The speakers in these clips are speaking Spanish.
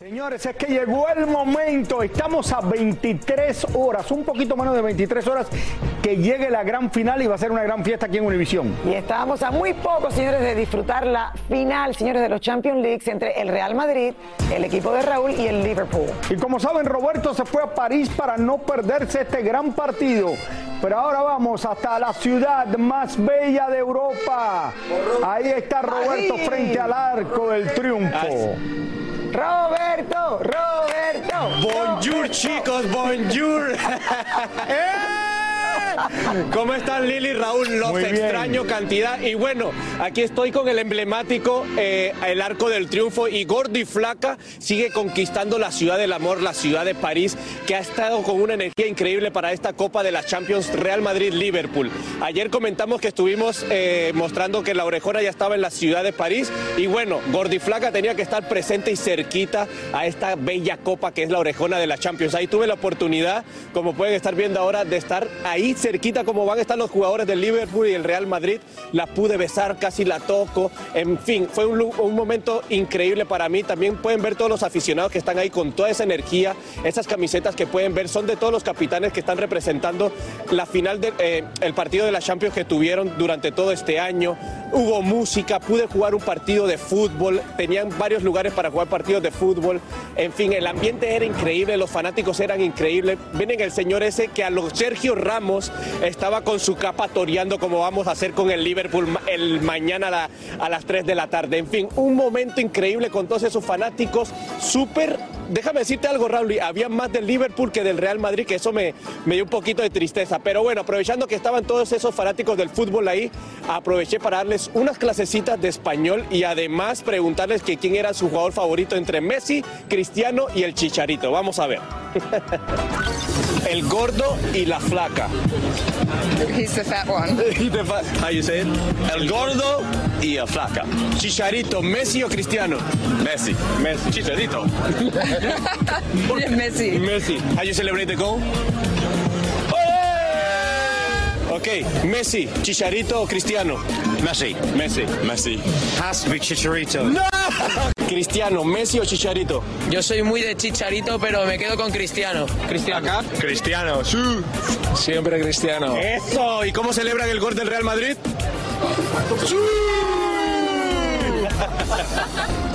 Señores, es que llegó el momento. Estamos a 23 horas, un poquito menos de 23 horas, que llegue la gran final y va a ser una gran fiesta aquí en Univisión. Y estábamos a muy poco, señores, de disfrutar la final, señores, de los Champions Leagues entre el Real Madrid, el equipo de Raúl y el Liverpool. Y como saben, Roberto se fue a París para no perderse este gran partido. Pero ahora vamos hasta la ciudad más bella de Europa. Ahí está Roberto frente al arco del triunfo. Roberto, Roberto. Bonjour chicos, bonjour. ¡Eh! ¿Cómo están Lili Raúl? Los Muy bien. extraño cantidad. Y bueno, aquí estoy con el emblemático eh, El Arco del Triunfo y Gordi Flaca sigue conquistando la ciudad del amor, la ciudad de París, que ha estado con una energía increíble para esta Copa de la Champions Real Madrid-Liverpool. Ayer comentamos que estuvimos eh, mostrando que la orejona ya estaba en la ciudad de París y bueno, Gordi Flaca tenía que estar presente y cerquita a esta bella copa que es la orejona de la Champions. Ahí tuve la oportunidad, como pueden estar viendo ahora, de estar ahí cerquita como van a estar los jugadores del Liverpool y el Real Madrid. La pude besar, casi la toco. En fin, fue un, momento increíble para mí. También pueden ver todos los aficionados que están ahí con toda esa energía. Esas camisetas que pueden ver son de todos los capitanes que están representando la final del partido de la Champions que tuvieron durante todo este año. Hubo música, pude jugar un partido de fútbol, tenían varios lugares para jugar partidos de fútbol. En fin, el ambiente era increíble, los fanáticos eran increíbles. Vienen el señor ese que a los Sergio Ramos estaba con su capa toreando como vamos a hacer con el Liverpool el mañana a, a las 3 de la tarde. En fin, un momento increíble con todos esos fanáticos, súper... Déjame decirte algo, Raúl, había más del Liverpool que del Real Madrid, que eso me, me dio un poquito de tristeza. Pero bueno, aprovechando que estaban todos esos fanáticos del fútbol ahí, aproveché para darles unas clasecitas de español y además preguntarles que quién era su jugador favorito entre Messi, Cristiano y el Chicharito. Vamos a ver. el gordo y la flaca. He's the fat one. How you say it? El gordo y la flaca. Chicharito, Messi o Cristiano? Messi. Messi. Chicharito. Messy. Messi. How you celebrate the goal? Ok, Messi, Chicharito o Cristiano? Messi. Messi. Messi. Has to be Chicharito. Cristiano, Messi o Chicharito? Yo soy muy de chicharito, pero me quedo con Cristiano. Cristiano. ¿Acá? Cristiano. Sí. Siempre Cristiano. Eso. ¿Y cómo celebran el gol del Real Madrid? Sí,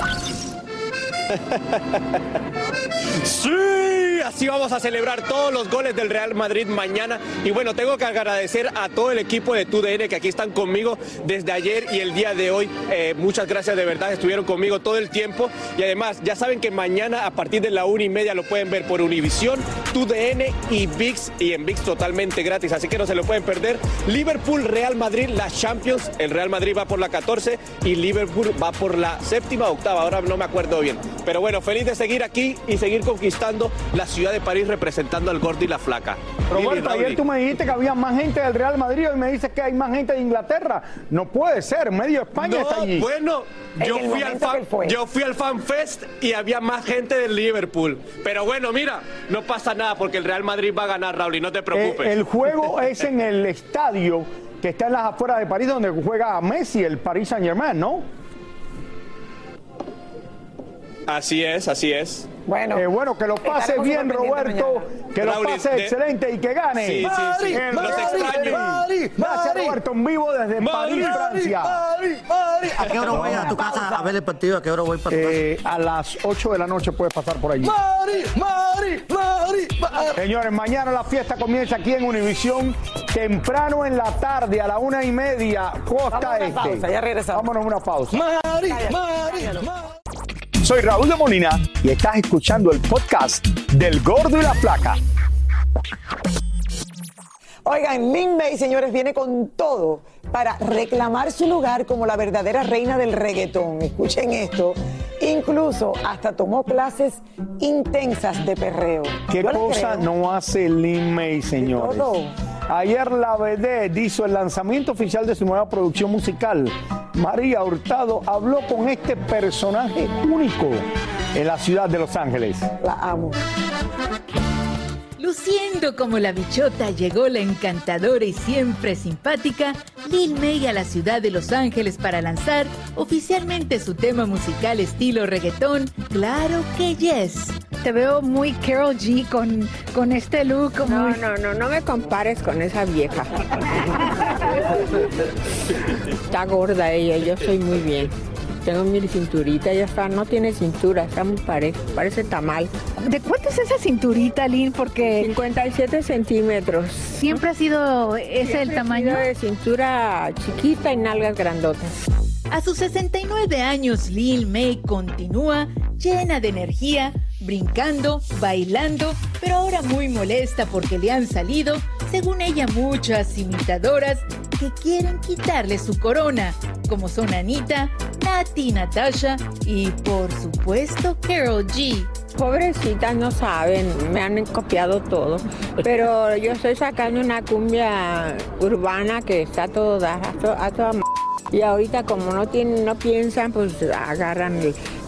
See? Así vamos a celebrar todos los goles del Real Madrid mañana. Y bueno, tengo que agradecer a todo el equipo de TUDN que aquí están conmigo desde ayer y el día de hoy. Eh, muchas gracias de verdad, estuvieron conmigo todo el tiempo. Y además, ya saben que mañana a partir de la una y media lo pueden ver por Univisión, TUDN y VIX. Y en VIX totalmente gratis, así que no se lo pueden perder. Liverpool, Real Madrid, la Champions. El Real Madrid va por la 14 y Liverpool va por la séptima octava. Ahora no me acuerdo bien. Pero bueno, feliz de seguir aquí y seguir conquistando la ciudad de París representando al gordo y la flaca. Roberto, ayer tú me dijiste que había más gente del Real Madrid y me dices que hay más gente de Inglaterra. No puede ser, medio España está allí. bueno, En yo fui, al fan, que fue. yo fui al Fan Fest y había más gente del Liverpool. Pero bueno, mira, no pasa nada porque el Real Madrid va a ganar, Raúl, y no te Eh, preocupes. el juego es en el estadio que está en las afueras de París, donde juega Messi, el Paris Saint Germain, ¿no? Así es, así es. Bueno, Eh, bueno, que lo pase bien, Roberto, mañana. que lo Raúl, pase de- excelente y que gane. Sí, sí, sí. El Los Real extraño. Madrid. Gracias, Roberto, en vivo desde París, Francia. ¿A qué hora voy a tu casa a ver el partido? ¿A qué hora voy para tu casa? Eh, a las 8 de la noche puedes pasar por allí. Señores, mañana la fiesta comienza aquí en Univisión, temprano en la tarde, a la una y media, costa Vamos este. pausa, ya regresamos. Vámonos a una pausa. cállalo. Soy Raúl de Molina y estás escuchando el podcast del Gordo y la Flaca. Oigan, Lin May, señores, viene con todo para reclamar su lugar como la verdadera reina del reggaetón. Escuchen esto. Incluso hasta tomó clases intensas de perreo. ¿Qué Yo cosa no hace Lin May, señores? todo. Ayer la vedette hizo el lanzamiento oficial de su nueva producción musical. María Hurtado habló con este personaje único en la ciudad de Los Ángeles. La amo. Luciendo como la bichota llegó la encantadora y siempre simpática Lil May a la ciudad de Los Ángeles para lanzar oficialmente su tema musical estilo reggaetón, Claro que Yes. Te veo muy Carol G con, con este look. No, muy- no, no, no me compares con esa vieja. Está gorda ella, yo soy muy bien. Tengo mi cinturita, ya está, no tiene cintura, está muy pareja, parece tamal. ¿De cuánto es esa cinturita, Lynn? Porque 57 centímetros. siempre ha sido ese el Siempre he tamaño. sido de cintura chiquita y nalgas grandotas. A sus 69 años, Lil May continúa llena de energía, brincando, bailando, pero ahora muy molesta porque le han salido, según ella, muchas imitadoras que quieren quitarle su corona, como son Anita, Nati, Natasha y, por supuesto, Carol G. Pobrecitas no saben, me han copiado todo. Pero yo estoy sacando una cumbia urbana que está a, to- a toda m- y ahorita como no tienen, no piensan, pues agarran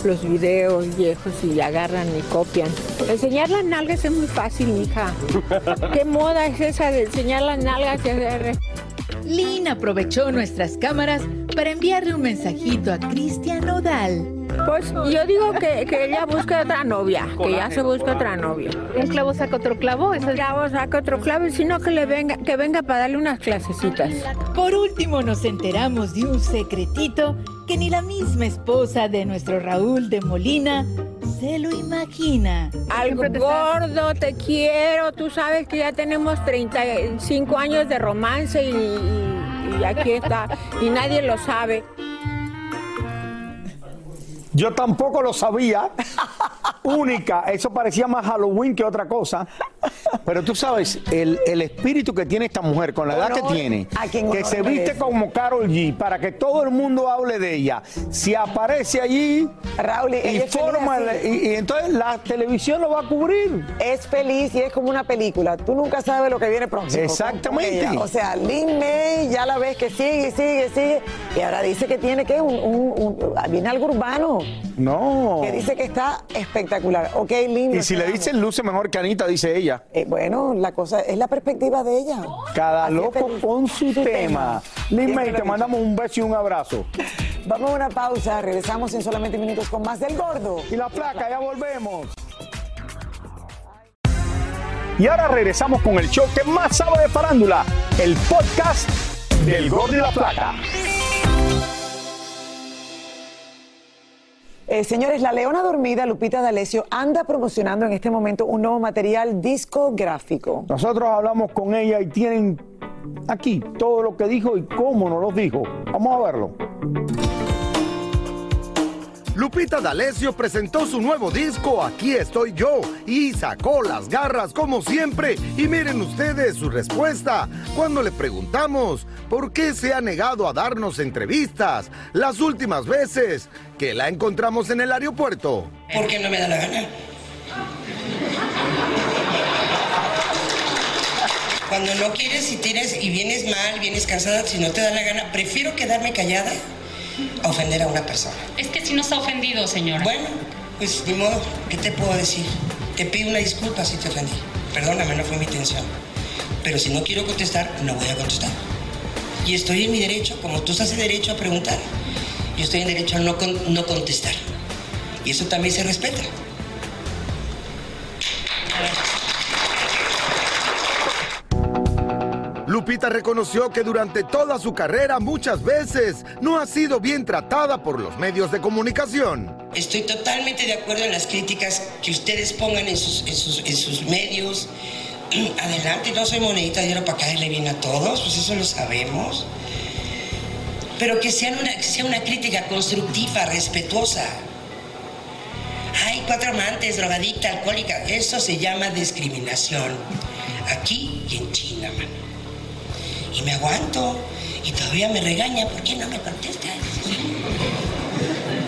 los videos viejos y agarran y copian. Enseñar las nalgas es muy fácil, mija. ¿Qué moda es esa de enseñar las nalgas? Lynn aprovechó nuestras cámaras para enviarle un mensajito a Cristian Nodal. Pues yo digo que, que ella busca otra novia, que ya se busca otra novia. Un clavo saca otro clavo. Es- Clavo saca otro clavo, y sino que le venga, que venga para darle unas clasecitas. Por último, nos enteramos de un secretito que ni la misma esposa de nuestro Raúl de Molina se lo imagina. Algo gordo, te quiero. Tú sabes que ya tenemos 35 años de romance y, y- y aquí está. Y nadie lo sabe. Yo tampoco lo sabía. Única. Eso parecía más Halloween que otra cosa. Pero tú sabes, el, el espíritu que tiene esta mujer, con la edad que tiene, que se viste merece. como Carol G, para que todo el mundo hable de ella. Si aparece allí Raúl, y forma, y, y entonces la televisión lo va a cubrir. Es feliz y es como una película. Tú nunca sabes lo que viene próximo. Exactamente. O sea, Lin May ya la ves que sigue, sigue, sigue. Y ahora dice que tiene que un, un- un- viene algo urbano. No. Que dice que está espectacular. Ok, Lin. Y si le dicen luce mejor que Anita, dice ella. Eh, bueno, la cosa es la perspectiva de ella. Cada Así loco con su tema. Siempre May, te mandamos un beso y un abrazo. Vamos a una pausa. Regresamos en solamente minutos con más del gordo. Y la placa, ya volvemos. Y ahora regresamos con el show que más sabe de farándula, el podcast del Gordo y la Placa. Eh, señores, la leona dormida, Lupita D'Alessio, anda promocionando en este momento un nuevo material discográfico. Nosotros hablamos con ella y tienen aquí todo lo que dijo y cómo nos lo dijo. Vamos a verlo. Lupita D'Alessio presentó su nuevo disco Aquí estoy yo y sacó las garras como siempre. Y miren ustedes su respuesta cuando le preguntamos por qué se ha negado a darnos entrevistas las últimas veces que la encontramos en el aeropuerto. Porque no me da la gana. Cuando no quieres y tienes y vienes mal, vienes cansada, si no te da la gana, prefiero quedarme callada ofender a una persona. Es que si nos ha ofendido, señora. Bueno, pues ni modo, ¿qué te puedo decir? Te pido una disculpa si te ofendí. Perdóname, no fue mi intención. Pero si no quiero contestar, no voy a contestar. Y estoy en mi derecho, como tú estás en derecho a preguntar, yo estoy en derecho a no, con- no contestar. Y eso también se respeta. Lupita reconoció que durante toda su carrera muchas veces no ha sido bien tratada por los medios de comunicación. Estoy totalmente de acuerdo en las críticas que ustedes pongan en sus, medios. Adelante, no soy monedita de oro para caerle bien a todos, pues eso lo sabemos. Pero que, sean una, sea una crítica constructiva, respetuosa. Hay cuatro amantes, drogadicta, alcohólica. Eso se llama discriminación. Aquí y en China, mano. Y me aguanto. Y todavía me regaña. ¿Por qué no me contestas?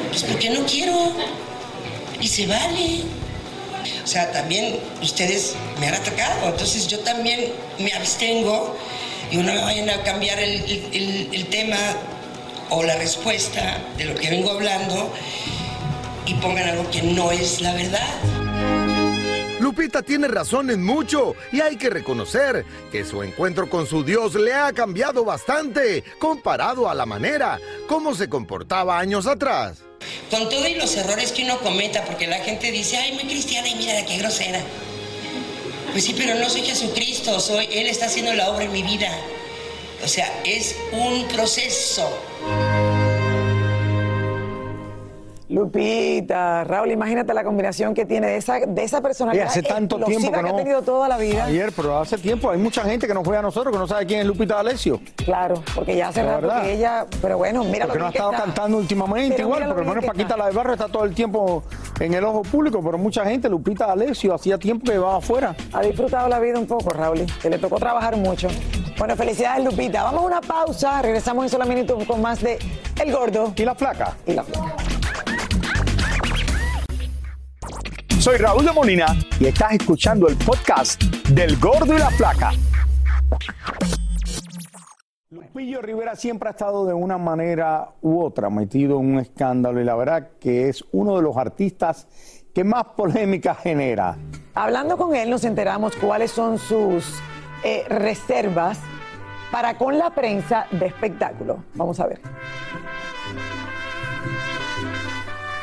Pues porque no quiero. Y se vale. O sea, también ustedes me han atacado, entonces yo también me abstengo y no me vayan a cambiar el, el- el tema o la respuesta de lo que vengo hablando y pongan algo que no es la verdad. Lupita tiene razón en mucho y hay que reconocer que su encuentro con su Dios le ha cambiado bastante comparado a la manera como se comportaba años atrás. Con todo y los errores que uno cometa, porque la gente dice, ay, muy cristiana y mira qué grosera. Pues sí, pero no soy Jesucristo, soy, Él está haciendo la obra en mi vida. O sea, es un proceso. Lupita, Raúl, imagínate la combinación que tiene de esa, de esa Y personalidad hace tanto tiempo que no. ha tenido toda la vida. Ayer, pero hace tiempo hay mucha gente que nos juega a nosotros que no sabe quién es Lupita D'Alessio. Claro, porque ya hace La rato verdad. que ella, pero bueno, mira Porque lo no ha que estado está. cantando últimamente Pero igual, porque que Paquita la de Barrio está todo el tiempo en el ojo público, pero mucha gente, Lupita D'Alessio, hacía tiempo que va afuera. Ha disfrutado la vida un poco, Raúl, que le tocó trabajar mucho. Bueno, felicidades, Lupita. Vamos a una pausa, regresamos en solamente con más de El Gordo. Y la flaca. Y la flaca. Soy Raúl de Molina y estás escuchando el podcast del Gordo y la Flaca. Lupillo Rivera siempre ha estado de una manera u otra metido en un escándalo y la verdad que es uno de los artistas que más polémica genera. Hablando con él nos enteramos cuáles son sus eh, reservas para con la prensa de espectáculo. Vamos a ver.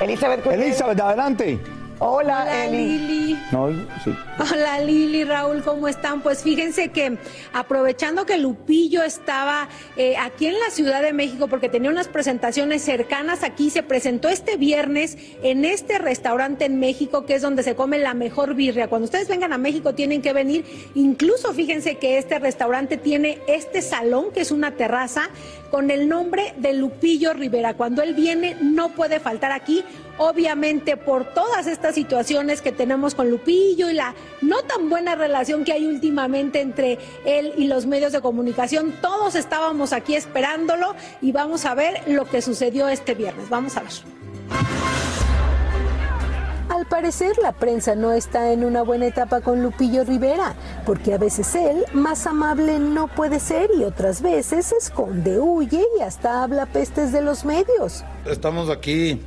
Elizabeth. Elizabeth, adelante. Hola, Hola, Eli. Lili. No, sí. Hola Lili, Raúl, ¿cómo están? Pues fíjense que aprovechando que Lupillo estaba eh, aquí en la Ciudad de México porque tenía unas presentaciones cercanas aquí, se presentó este viernes en este restaurante en México que es donde se come la mejor birria. Cuando ustedes vengan a México tienen que venir, incluso fíjense que este restaurante tiene este salón que es una terraza con el nombre de Lupillo Rivera. Cuando él viene no puede faltar aquí obviamente por todas estas situaciones que tenemos con Lupillo y la no tan buena relación que hay últimamente entre él y los medios de comunicación, todos estábamos aquí esperándolo y vamos a ver lo que sucedió este viernes. Vamos a ver. Al parecer la prensa no está en una buena etapa con Lupillo Rivera, porque a veces él, más amable no puede ser y otras veces se esconde, huye y hasta habla pestes de los medios. Estamos aquí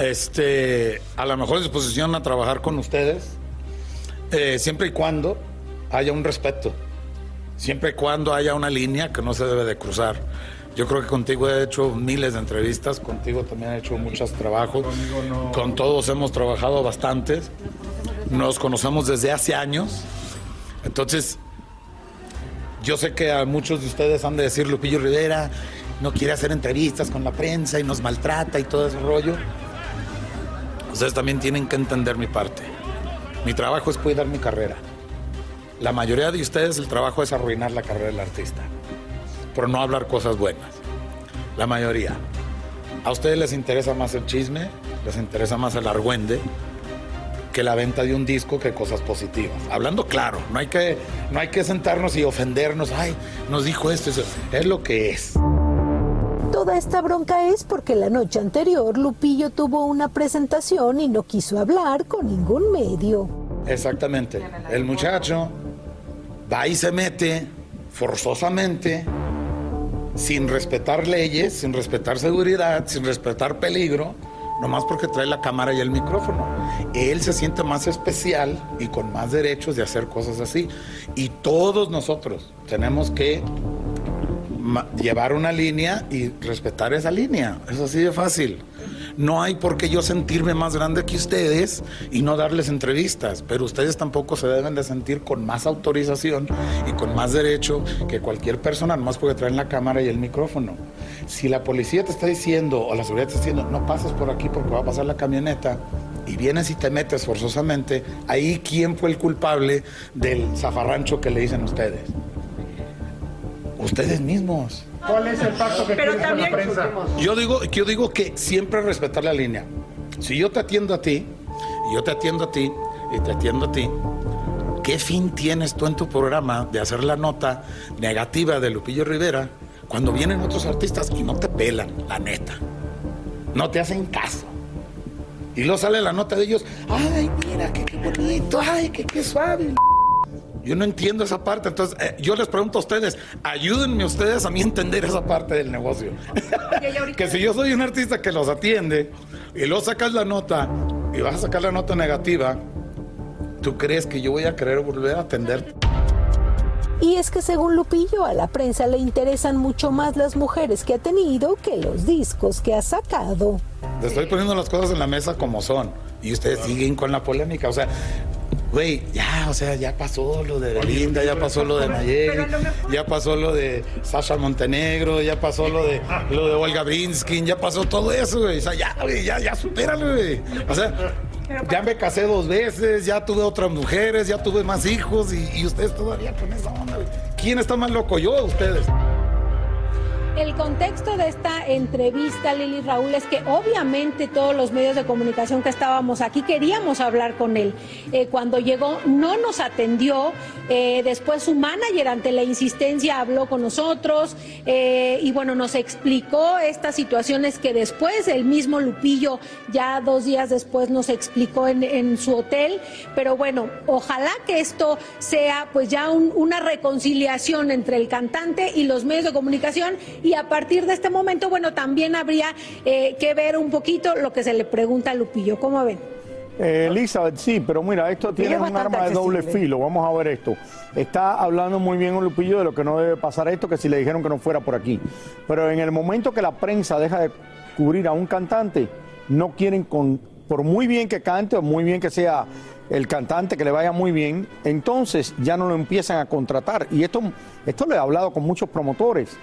este, a la mejor disposición a trabajar con ustedes, eh, siempre y cuando haya un respeto, siempre y cuando haya una línea que no se debe de cruzar. Yo creo que contigo he hecho miles de entrevistas, contigo también he hecho muchos trabajos, con todos hemos trabajado bastantes, nos conocemos desde hace años, entonces yo sé que a muchos de ustedes han de decir Lupillo Rivera no quiere hacer entrevistas con la prensa y nos maltrata y todo ese rollo. Ustedes también tienen que entender mi parte. Mi trabajo es cuidar mi carrera. La mayoría de ustedes el trabajo es arruinar la carrera del artista, por no hablar cosas buenas. La mayoría. A ustedes les interesa más el chisme, les interesa más el argüende que la venta de un disco que cosas positivas. Hablando claro, no hay que, no hay que sentarnos y ofendernos. Ay, nos dijo esto, eso. Es lo que es. Toda esta bronca es porque la noche anterior Lupillo tuvo una presentación y no quiso hablar con ningún medio. Exactamente. El muchacho va y se mete forzosamente, sin respetar leyes, sin respetar seguridad, sin respetar peligro, nomás porque trae la cámara y el micrófono. Él se siente más especial y con más derechos de hacer cosas así. Y todos nosotros tenemos que llevar una línea y respetar esa línea. Es así de fácil. No hay por qué yo sentirme más grande que ustedes y no darles entrevistas, pero ustedes tampoco se deben de sentir con más autorización y con más derecho que cualquier persona, nomás porque traen la cámara y el micrófono. Si la policía te está diciendo o la seguridad te está diciendo, no pases por aquí porque va a pasar la camioneta, y vienes y te metes forzosamente, ahí quién fue el culpable del zafarrancho que le dicen ustedes. Ustedes mismos. ¿Cuál es el pacto que Pero con la prensa? Yo digo, yo digo que siempre respetar la línea. Si yo te atiendo a ti, y yo te atiendo a ti, y te atiendo a ti, ¿qué fin tienes tú en tu programa de hacer la nota negativa de Lupillo Rivera cuando vienen otros artistas y no te pelan, la neta? no te hacen caso. Y luego sale la nota de ellos, ay, mira, qué, qué bonito, ay, qué, qué suave. Yo no entiendo esa parte, entonces eh, yo les pregunto a ustedes, ayúdenme ustedes a mí a entender esa parte del negocio. que si yo soy un artista que los atiende y luego sacas la nota y vas a sacar la nota negativa, ¿tú crees que yo voy a querer volver a atender? Y es que según Lupillo, a la prensa le interesan mucho más las mujeres que ha tenido que los discos que ha sacado. Estoy poniendo las cosas en la mesa como son y ustedes siguen con la polémica, o sea, Güey, ya, o sea, ya pasó lo de Belinda, ya pasó lo de Nayeli, ya pasó lo de Sasha Montenegro, ya pasó lo de lo de Olga Brinskin, ya pasó todo eso, güey. O sea, ya, güey, ya, ya supéralo, güey. O sea, ya me casé dos veces, ya tuve otras mujeres, ya tuve más hijos y, y ustedes todavía con esa onda, güey. ¿Quién está más loco, yo o ustedes? El contexto de esta entrevista, Lili Raúl, es que obviamente todos los medios de comunicación que estábamos aquí queríamos hablar con él. Eh, cuando llegó no nos atendió, eh, después su manager ante la insistencia habló con nosotros eh, y bueno, nos explicó estas situaciones que después el mismo Lupillo ya dos días después nos explicó en, su hotel. Pero bueno, ojalá que esto sea pues ya un- una reconciliación entre el cantante y los medios de comunicación a partir de este momento, bueno, también habría eh, que ver un poquito lo que se le pregunta a Lupillo. ¿Cómo ven? Eh, Elizabeth, sí, pero mira, esto tiene es un arma de doble filo. Vamos a ver esto. Está hablando muy bien un Lupillo de lo que no debe pasar esto, que si le dijeron que no fuera por aquí. Pero en el momento que la prensa deja de cubrir a un cantante, no quieren con, por muy bien que cante o muy bien que sea el cantante que le vaya muy bien, entonces ya no lo empiezan a contratar. Y esto, esto lo he hablado con muchos promotores.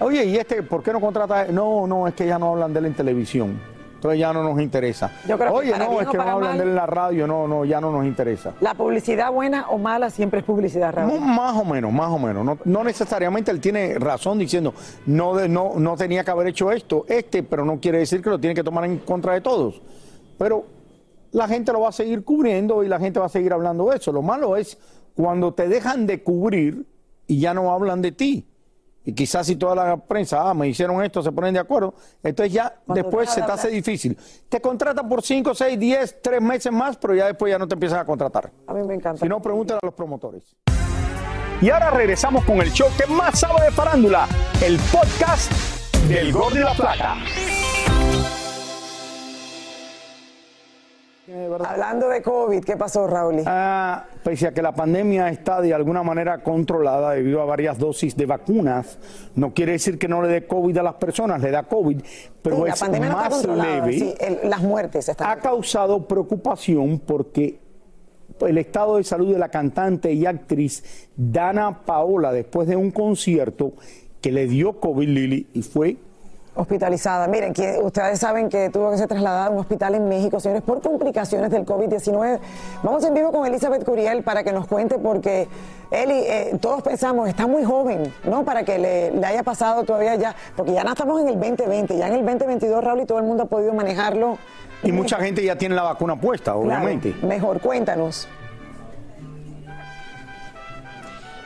Oye, ¿y este por qué no contrata? No, no, es que ya no hablan de él en televisión. Entonces ya no nos interesa. Yo creo que Oye, no, es que no hablan mal- de él en la radio, no, no, ya no nos interesa. La publicidad buena o mala siempre es publicidad, No, Raúl. más o menos, más o menos. No, no necesariamente él tiene razón diciendo, no, de- no, no tenía que haber hecho esto, este, pero no quiere decir que lo tiene que tomar en contra de todos. Pero la gente lo va a seguir cubriendo y la gente va a seguir hablando de eso. Lo malo es cuando te dejan de cubrir y ya no hablan de ti. Y quizás si toda la prensa, ah, me hicieron esto, se ponen de acuerdo, entonces ya Cuando después se te hace difícil. Te contratan por 5, 6, 10, 3 meses más, pero ya después ya no te empiezan a contratar. A mí me encanta. Si no, pregúntale a los promotores. Y ahora regresamos con el show que más sabe de farándula, el podcast del Gol de la Plata. Hablando de COVID, ¿qué pasó, Raúl? Ah, pese a que la pandemia está de alguna manera controlada debido a varias dosis de vacunas, no quiere decir que no le dé COVID a las personas, le da COVID, pero Sí, la es pandemia no está más leve. sí, el- las muertes están. ha causado preocupación porque el estado de salud de la cantante y actriz Dana Paola después de un concierto que le dio COVID Lili y fue hospitalizada. Miren, que ustedes saben que tuvo que ser trasladada a un hospital en México, señores, por complicaciones del COVID-19. Vamos en vivo con Elizabeth Curiel para que nos cuente, porque Eli, eh, todos pensamos, está muy joven, ¿no? Para que le, le haya pasado todavía ya, porque ya no estamos en el 2020, ya en el 2022, Raúl, y todo el mundo ha podido manejarlo. y mucha gente ya tiene la vacuna puesta, Claro, obviamente. mejor, cuéntanos.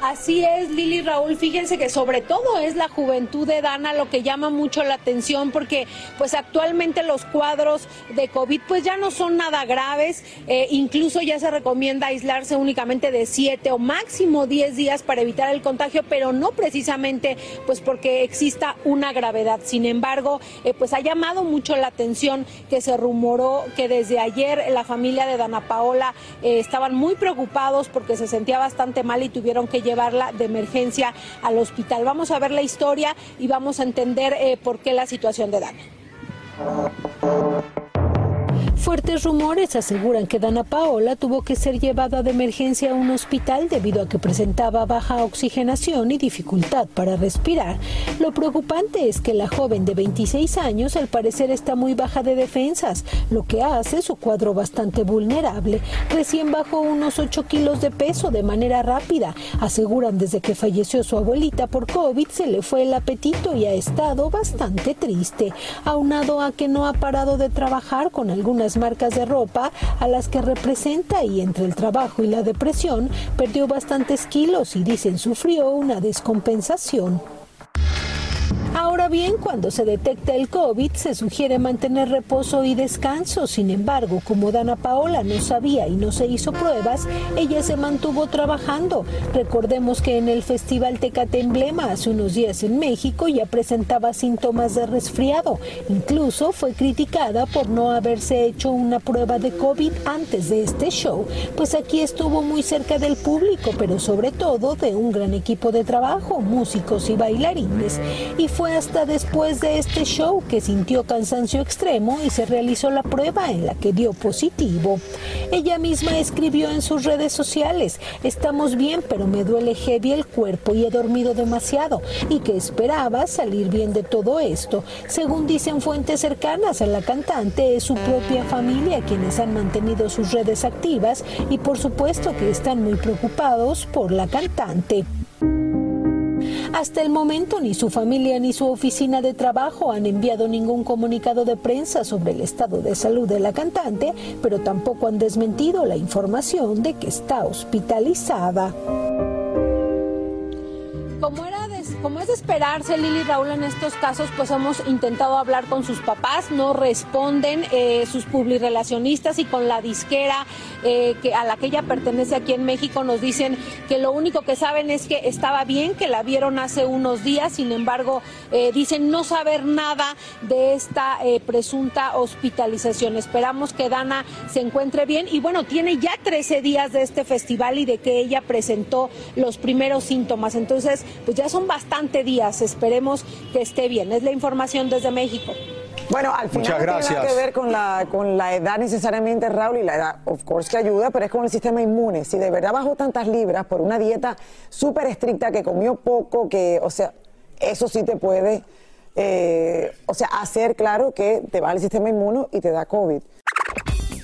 Así es, Lili Raúl. Fíjense que sobre todo es la juventud de Dana lo que llama mucho la atención porque pues actualmente los cuadros de COVID pues ya no son nada graves. Eh, incluso ya se recomienda aislarse únicamente de 7 o máximo 10 días para evitar el contagio, pero no precisamente pues porque exista una gravedad. Sin embargo, eh, pues ha llamado mucho la atención que se rumoró que desde ayer la familia de Dana Paola eh, estaban muy preocupados porque se sentía bastante mal y tuvieron que llevarla de emergencia al hospital. Vamos a ver la historia y vamos a entender eh, por qué la situación de Dana. Fuertes rumores aseguran que Dana Paola tuvo que ser llevada de emergencia a un hospital debido a que presentaba baja oxigenación y dificultad para respirar. Lo preocupante es que la joven de 26 años al parecer está muy baja de defensas, lo que hace su cuadro bastante vulnerable. Recién bajó unos 8 kilos de peso de manera rápida. Aseguran desde que falleció su abuelita por COVID se le fue el apetito y ha estado bastante triste, aunado a que no ha parado de trabajar con algunas marcas de ropa a las que representa y entre el trabajo y la depresión perdió bastantes kilos y dicen sufrió una descompensación. Ahora bien, cuando se detecta el COVID, se sugiere mantener reposo y descanso. Sin embargo, como Dana Paola no sabía y no se hizo pruebas, ella se mantuvo trabajando. Recordemos que en el Festival Tecate Emblema hace unos días en México ya presentaba síntomas de resfriado. Incluso fue criticada por no haberse hecho una prueba de COVID antes de este show, pues aquí estuvo muy cerca del público, pero sobre todo de un gran equipo de trabajo, músicos y bailarines. Y fue hasta después de este show que sintió cansancio extremo y se realizó la prueba en la que dio positivo. Ella misma escribió en sus redes sociales, estamos bien, pero me duele heavy el cuerpo y he dormido demasiado y que esperaba salir bien de todo esto. Según dicen fuentes cercanas a la cantante, es su propia familia quienes han mantenido sus redes activas y por supuesto que están muy preocupados por la cantante. Hasta el momento ni su familia ni su oficina de trabajo han enviado ningún comunicado de prensa sobre el estado de salud de la cantante, pero tampoco han desmentido la información de que está hospitalizada. Era como es de esperarse, Lili Raúl, en estos casos, pues hemos intentado hablar con sus papás, no responden eh, sus publirelacionistas y con la disquera eh, a la que ella pertenece aquí en México nos dicen que lo único que saben es que estaba bien, que la vieron hace unos días, sin embargo, eh, dicen no saber nada de esta presunta hospitalización. Esperamos que Dana se encuentre bien y bueno, tiene ya 13 días de este festival y de que ella presentó los primeros síntomas. Entonces, pues ya son bastante días, esperemos que esté bien. Es la información desde México. Bueno, al final Muchas no tiene gracias. nada que ver con la, con la edad necesariamente, Raúl, y la edad, of course, que ayuda, pero es con el sistema inmune. Si de verdad bajó tantas libras por una dieta súper estricta, que comió poco, que, o sea, eso sí te puede, eh, o sea, hacer claro que te va el sistema inmuno y te da COVID.